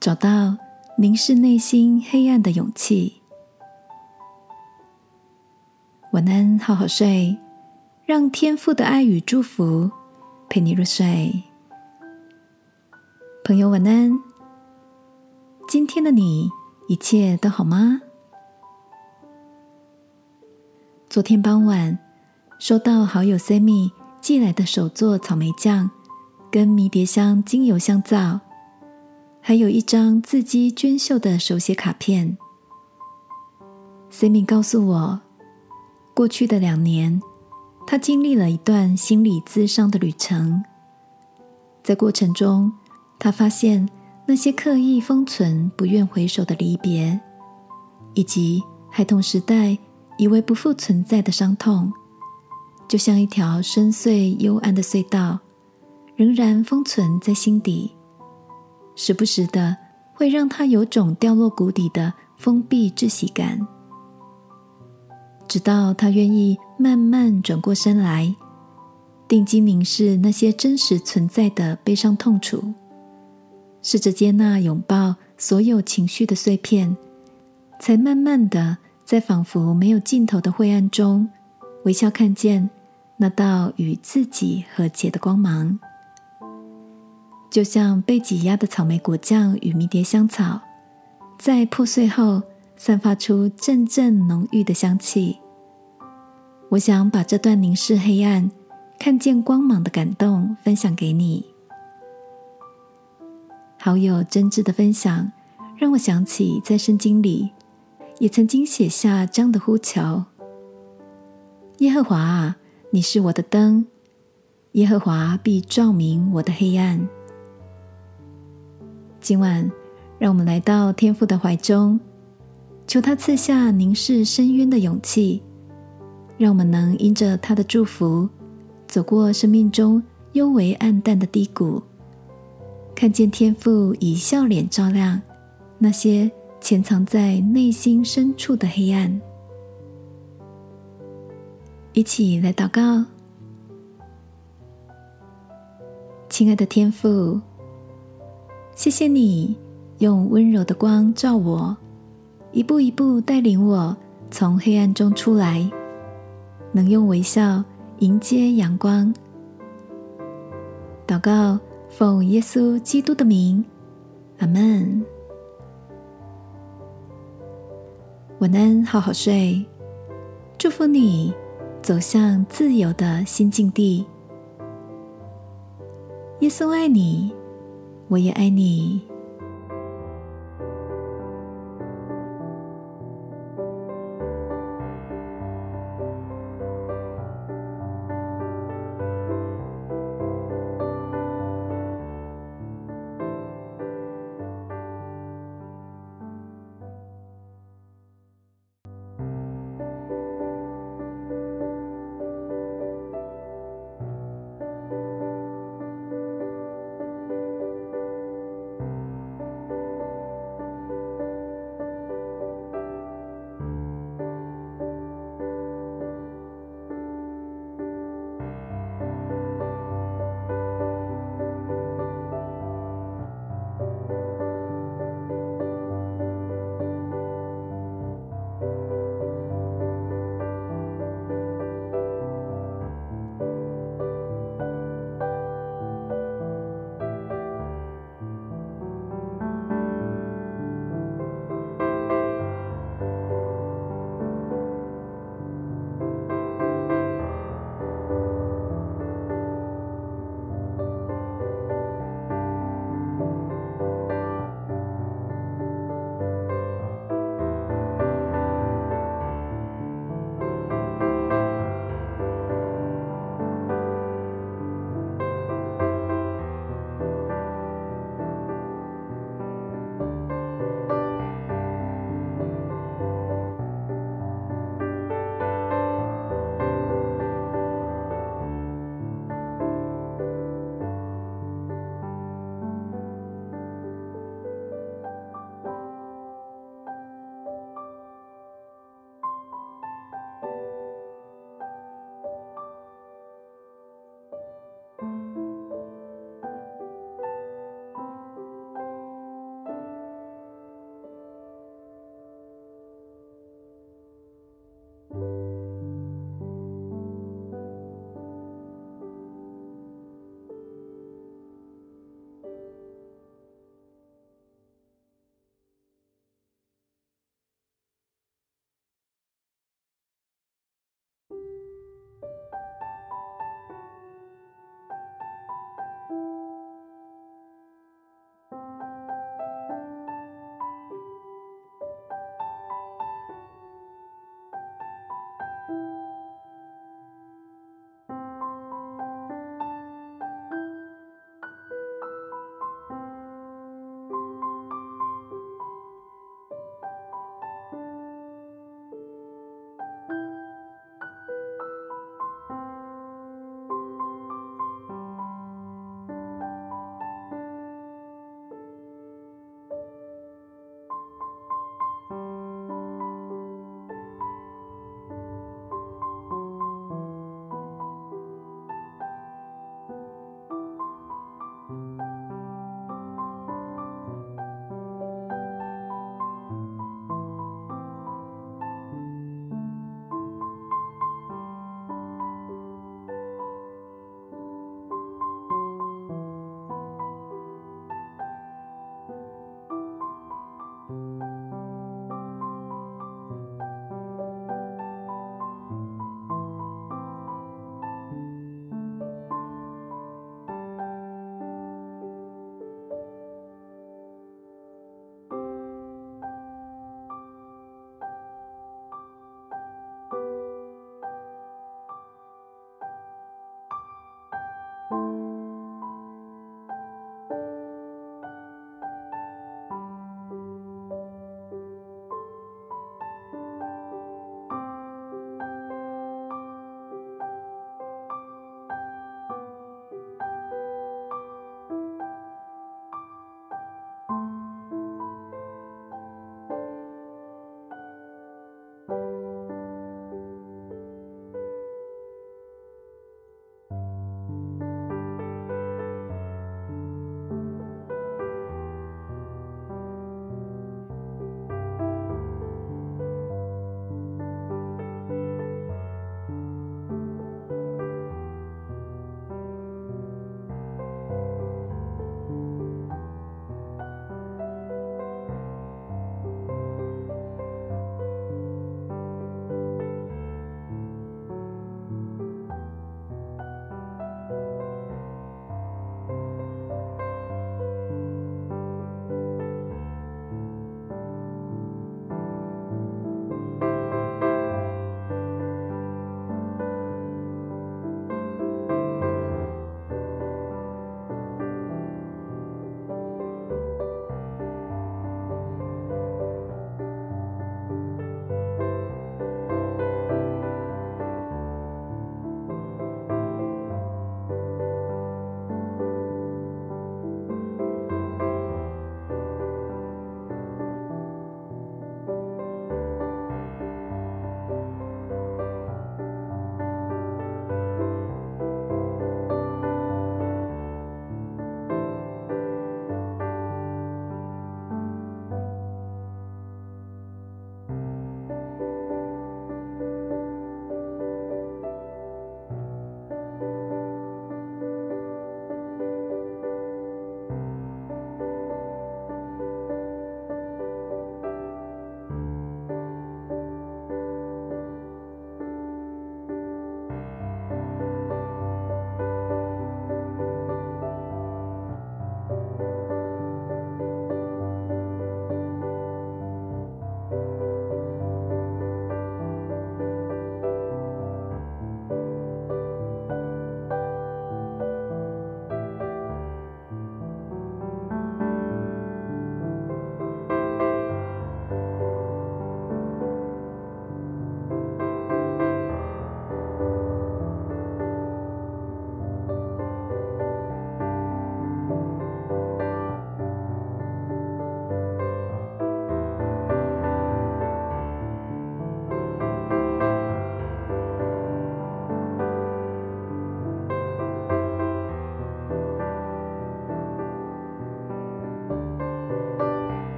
找到凝视内心黑暗的勇气。晚安，好好睡，让天父的爱与祝福陪你入睡。朋友，晚安。今天的你一切都好吗？昨天傍晚收到好友 Sammy 寄来的手作草莓酱，跟迷迭香精油香皂，还有一张字迹娟秀的手写卡片。Sammy 告诉我，过去的两年，他经历了一段心理咨商的旅程，在过程中。他发现那些刻意封存、不愿回首的离别，以及孩童时代以为不复存在的伤痛，就像一条深邃幽暗的隧道，仍然封存在心底，时不时的会让他有种掉落谷底的封闭窒息感。直到他愿意慢慢转过身来，定睛凝视那些真实存在的悲伤痛楚。试着接纳、拥抱所有情绪的碎片，才慢慢的在仿佛没有尽头的灰暗中，微笑看见那道与自己和解的光芒。就像被挤压的草莓果酱与迷迭香草，在破碎后散发出阵阵浓郁的香气。我想把这段凝视黑暗、看见光芒的感动分享给你。好友真挚的分享，让我想起在圣经里也曾经写下这样的呼求：“耶和华啊，你是我的灯，耶和华必照明我的黑暗。”今晚，让我们来到天父的怀中，求他赐下凝视深渊的勇气，让我们能因着他的祝福，走过生命中幽微暗淡的低谷。看见天父以笑脸照亮那些潜藏在内心深处的黑暗，一起来祷告。亲爱的天父，谢谢你用温柔的光照我，一步一步带领我从黑暗中出来，能用微笑迎接阳光。祷告。奉耶稣基督的名，阿门。晚安，好好睡。祝福你走向自由的新境地。耶稣爱你，我也爱你。